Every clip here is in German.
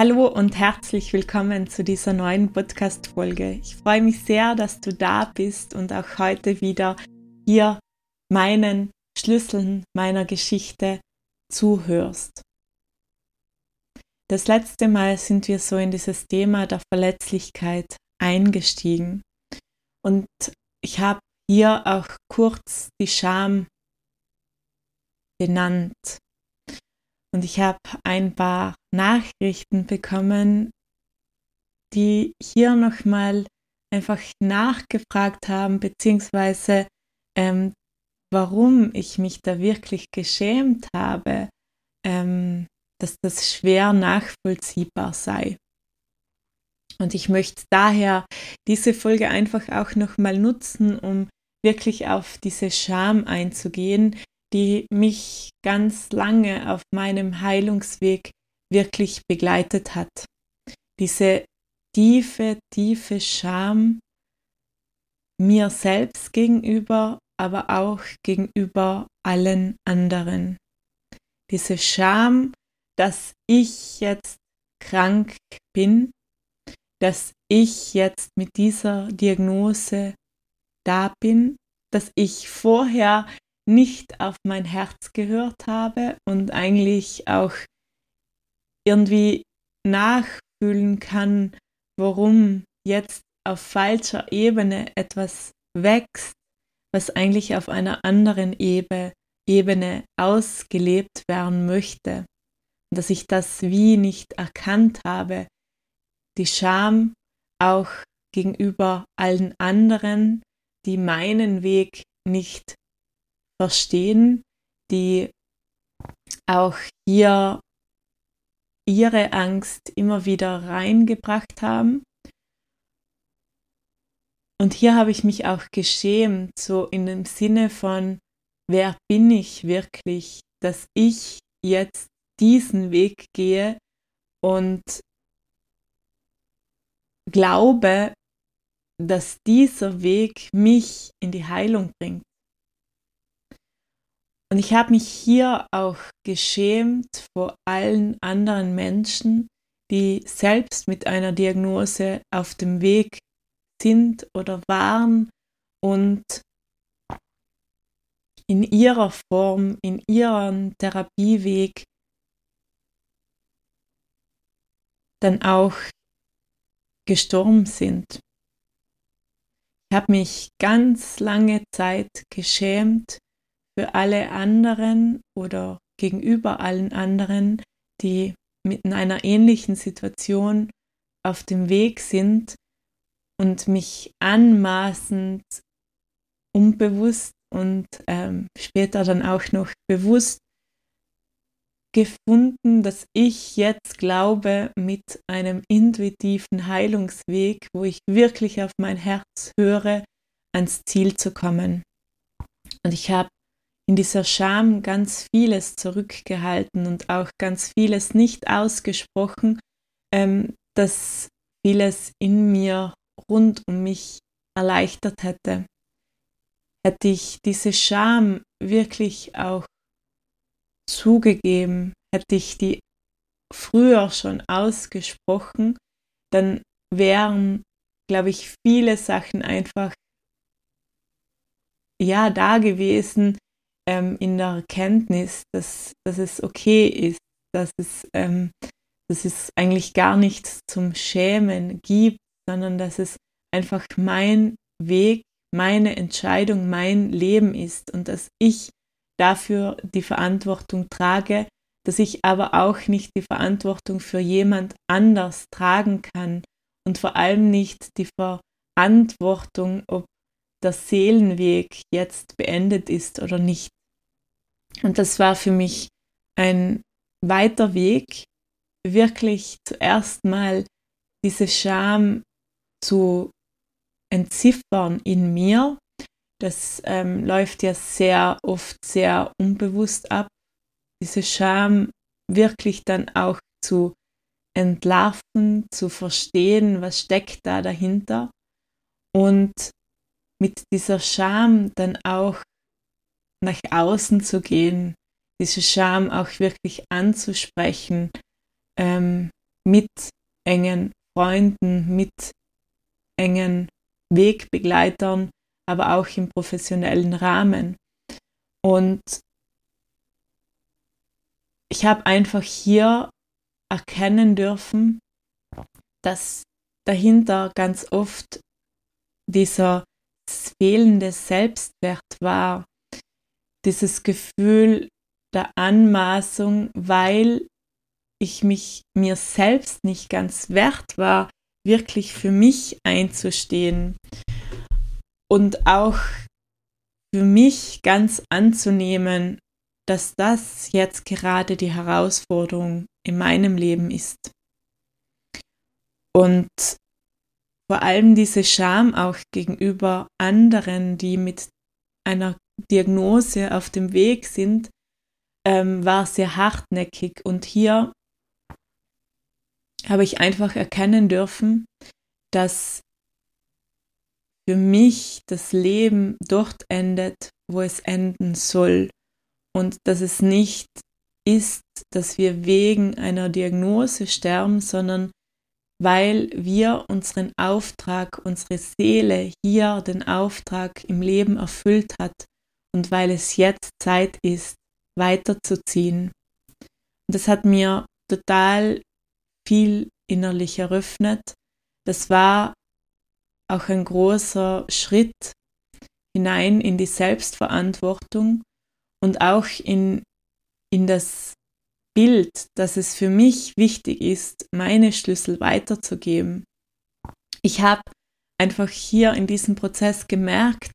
Hallo und herzlich willkommen zu dieser neuen Podcast-Folge. Ich freue mich sehr, dass du da bist und auch heute wieder hier meinen Schlüsseln meiner Geschichte zuhörst. Das letzte Mal sind wir so in dieses Thema der Verletzlichkeit eingestiegen und ich habe hier auch kurz die Scham benannt. Und ich habe ein paar Nachrichten bekommen, die hier nochmal einfach nachgefragt haben, beziehungsweise ähm, warum ich mich da wirklich geschämt habe, ähm, dass das schwer nachvollziehbar sei. Und ich möchte daher diese Folge einfach auch nochmal nutzen, um wirklich auf diese Scham einzugehen, die mich ganz lange auf meinem Heilungsweg wirklich begleitet hat. Diese tiefe, tiefe Scham mir selbst gegenüber, aber auch gegenüber allen anderen. Diese Scham, dass ich jetzt krank bin, dass ich jetzt mit dieser Diagnose da bin, dass ich vorher nicht auf mein Herz gehört habe und eigentlich auch irgendwie nachfühlen kann, warum jetzt auf falscher Ebene etwas wächst, was eigentlich auf einer anderen Ebene, ausgelebt werden möchte. Und dass ich das wie nicht erkannt habe, die Scham auch gegenüber allen anderen, die meinen Weg nicht verstehen, die auch hier ihre Angst immer wieder reingebracht haben. Und hier habe ich mich auch geschämt, so in dem Sinne von, wer bin ich wirklich, dass ich jetzt diesen Weg gehe und glaube, dass dieser Weg mich in die Heilung bringt. Und ich habe mich hier auch geschämt vor allen anderen Menschen, die selbst mit einer Diagnose auf dem Weg sind oder waren und in ihrer Form, in ihrem Therapieweg dann auch gestorben sind. Ich habe mich ganz lange Zeit geschämt für alle anderen oder gegenüber allen anderen, die mit einer ähnlichen Situation auf dem Weg sind und mich anmaßend unbewusst und ähm, später dann auch noch bewusst gefunden, dass ich jetzt glaube, mit einem intuitiven Heilungsweg, wo ich wirklich auf mein Herz höre, ans Ziel zu kommen. Und ich habe in dieser Scham ganz vieles zurückgehalten und auch ganz vieles nicht ausgesprochen, ähm, dass vieles in mir rund um mich erleichtert hätte. Hätte ich diese Scham wirklich auch zugegeben, hätte ich die früher schon ausgesprochen, dann wären, glaube ich, viele Sachen einfach ja da gewesen ähm, in der Erkenntnis, dass, dass es okay ist, dass es, ähm, dass es eigentlich gar nichts zum Schämen gibt, sondern dass es einfach mein Weg, meine Entscheidung, mein Leben ist und dass ich dafür die Verantwortung trage, dass ich aber auch nicht die Verantwortung für jemand anders tragen kann und vor allem nicht die Verantwortung, ob der Seelenweg jetzt beendet ist oder nicht. Und das war für mich ein weiter Weg, wirklich zuerst mal diese Scham zu entziffern in mir. Das ähm, läuft ja sehr oft sehr unbewusst ab. Diese Scham wirklich dann auch zu entlarven, zu verstehen, was steckt da dahinter und mit dieser Scham dann auch nach außen zu gehen, diese Scham auch wirklich anzusprechen, ähm, mit engen Freunden, mit engen Wegbegleitern, aber auch im professionellen Rahmen. Und ich habe einfach hier erkennen dürfen, dass dahinter ganz oft dieser fehlende Selbstwert war, dieses Gefühl der Anmaßung, weil ich mich mir selbst nicht ganz wert war, wirklich für mich einzustehen und auch für mich ganz anzunehmen, dass das jetzt gerade die Herausforderung in meinem Leben ist. Und vor allem diese Scham auch gegenüber anderen, die mit einer Diagnose auf dem Weg sind, ähm, war sehr hartnäckig. Und hier habe ich einfach erkennen dürfen, dass für mich das Leben dort endet, wo es enden soll und dass es nicht ist, dass wir wegen einer Diagnose sterben, sondern weil wir unseren Auftrag, unsere Seele hier den Auftrag im Leben erfüllt hat und weil es jetzt Zeit ist, weiterzuziehen. Und das hat mir total viel innerlich eröffnet. Das war auch ein großer Schritt hinein in die Selbstverantwortung und auch in, in das Bild, dass es für mich wichtig ist, meine Schlüssel weiterzugeben. Ich habe einfach hier in diesem Prozess gemerkt,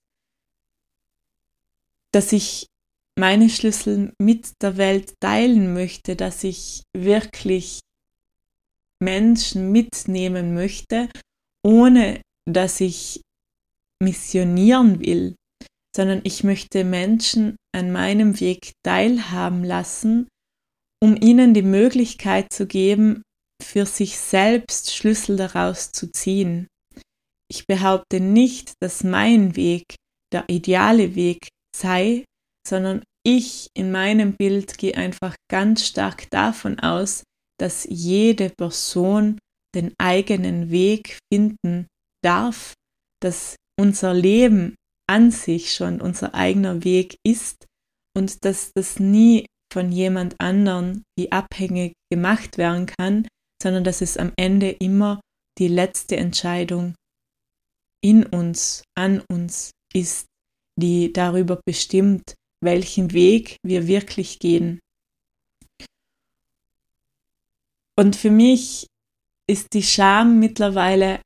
dass ich meine Schlüssel mit der Welt teilen möchte, dass ich wirklich Menschen mitnehmen möchte, ohne dass ich missionieren will, sondern ich möchte Menschen an meinem Weg teilhaben lassen, um ihnen die Möglichkeit zu geben, für sich selbst Schlüssel daraus zu ziehen. Ich behaupte nicht, dass mein Weg der ideale Weg sei, sondern ich in meinem Bild gehe einfach ganz stark davon aus, dass jede Person den eigenen Weg finden darf, dass unser Leben an sich schon unser eigener Weg ist und dass das nie von jemand anderen wie abhängig gemacht werden kann, sondern dass es am Ende immer die letzte Entscheidung in uns, an uns ist, die darüber bestimmt, welchen Weg wir wirklich gehen. Und für mich ist die Scham mittlerweile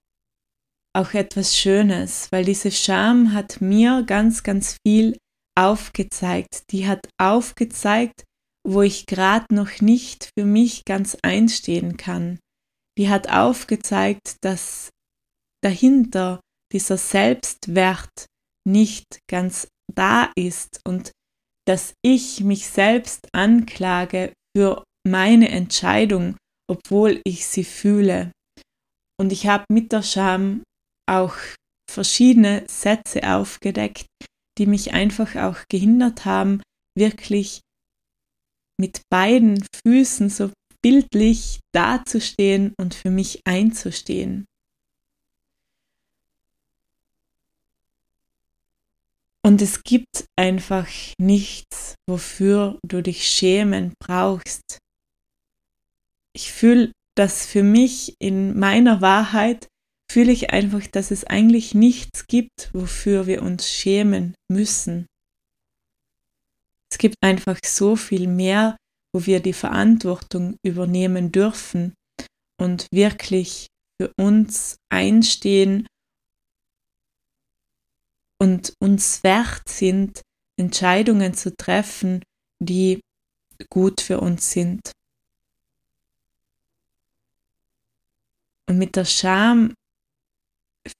auch etwas Schönes, weil diese Scham hat mir ganz, ganz viel aufgezeigt. Die hat aufgezeigt, wo ich gerade noch nicht für mich ganz einstehen kann. Die hat aufgezeigt, dass dahinter dieser Selbstwert nicht ganz da ist und dass ich mich selbst anklage für meine Entscheidung, obwohl ich sie fühle. Und ich habe mit der Scham auch verschiedene Sätze aufgedeckt, die mich einfach auch gehindert haben, wirklich mit beiden Füßen so bildlich dazustehen und für mich einzustehen. Und es gibt einfach nichts, wofür du dich schämen brauchst. Ich fühle das für mich in meiner Wahrheit, fühle ich einfach, dass es eigentlich nichts gibt, wofür wir uns schämen müssen. Es gibt einfach so viel mehr, wo wir die Verantwortung übernehmen dürfen und wirklich für uns einstehen und uns wert sind, Entscheidungen zu treffen, die gut für uns sind. Und mit der Scham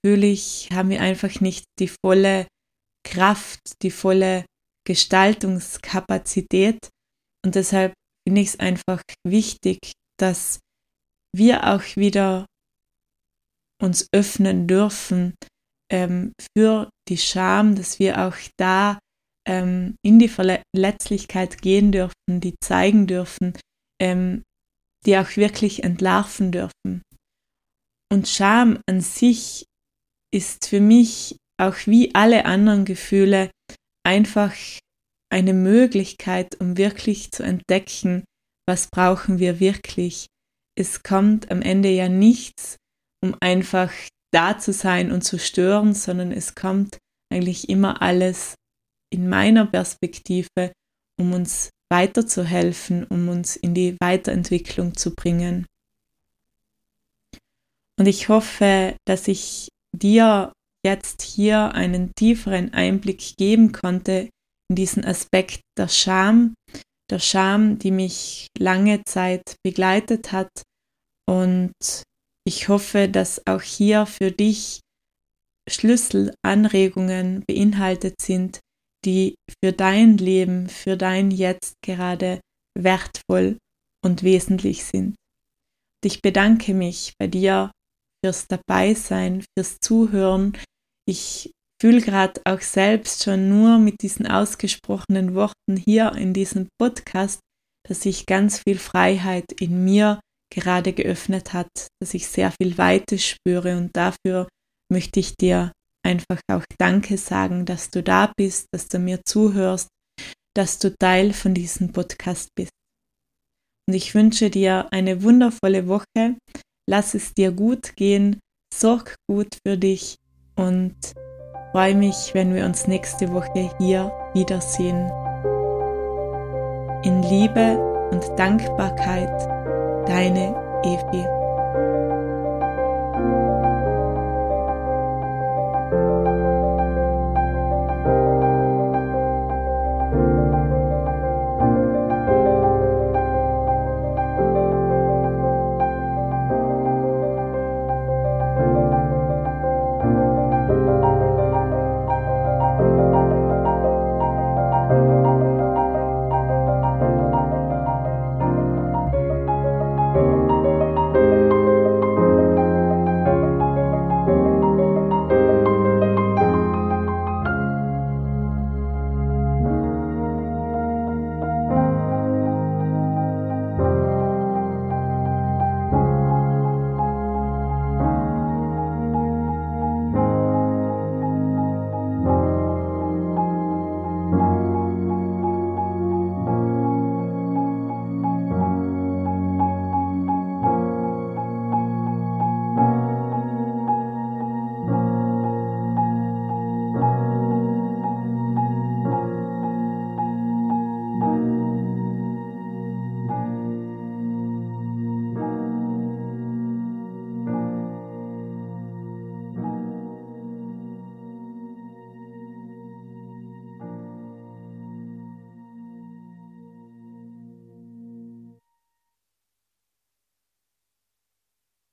fühle ich, haben wir einfach nicht die volle Kraft, die volle Gestaltungskapazität. Und deshalb finde ich es einfach wichtig, dass wir auch wieder uns öffnen dürfen ähm, für die Scham, dass wir auch da ähm, in die Verletzlichkeit gehen dürfen, die zeigen dürfen, ähm, die auch wirklich entlarven dürfen. Und Scham an sich ist für mich auch wie alle anderen Gefühle einfach eine Möglichkeit, um wirklich zu entdecken, was brauchen wir wirklich. Es kommt am Ende ja nichts, um einfach da zu sein und zu stören, sondern es kommt eigentlich immer alles in meiner Perspektive, um uns weiterzuhelfen, um uns in die Weiterentwicklung zu bringen. Und ich hoffe, dass ich dir jetzt hier einen tieferen Einblick geben konnte in diesen Aspekt der Scham, der Scham, die mich lange Zeit begleitet hat und ich hoffe, dass auch hier für dich Schlüsselanregungen beinhaltet sind, die für dein Leben, für dein Jetzt gerade wertvoll und wesentlich sind. Ich bedanke mich bei dir fürs Dabeisein, fürs Zuhören. Ich fühle gerade auch selbst schon nur mit diesen ausgesprochenen Worten hier in diesem Podcast, dass ich ganz viel Freiheit in mir gerade geöffnet hat, dass ich sehr viel Weite spüre und dafür möchte ich dir einfach auch Danke sagen, dass du da bist, dass du mir zuhörst, dass du Teil von diesem Podcast bist. Und ich wünsche dir eine wundervolle Woche. Lass es dir gut gehen, sorg gut für dich und freue mich, wenn wir uns nächste Woche hier wiedersehen. In Liebe und Dankbarkeit deine Evi.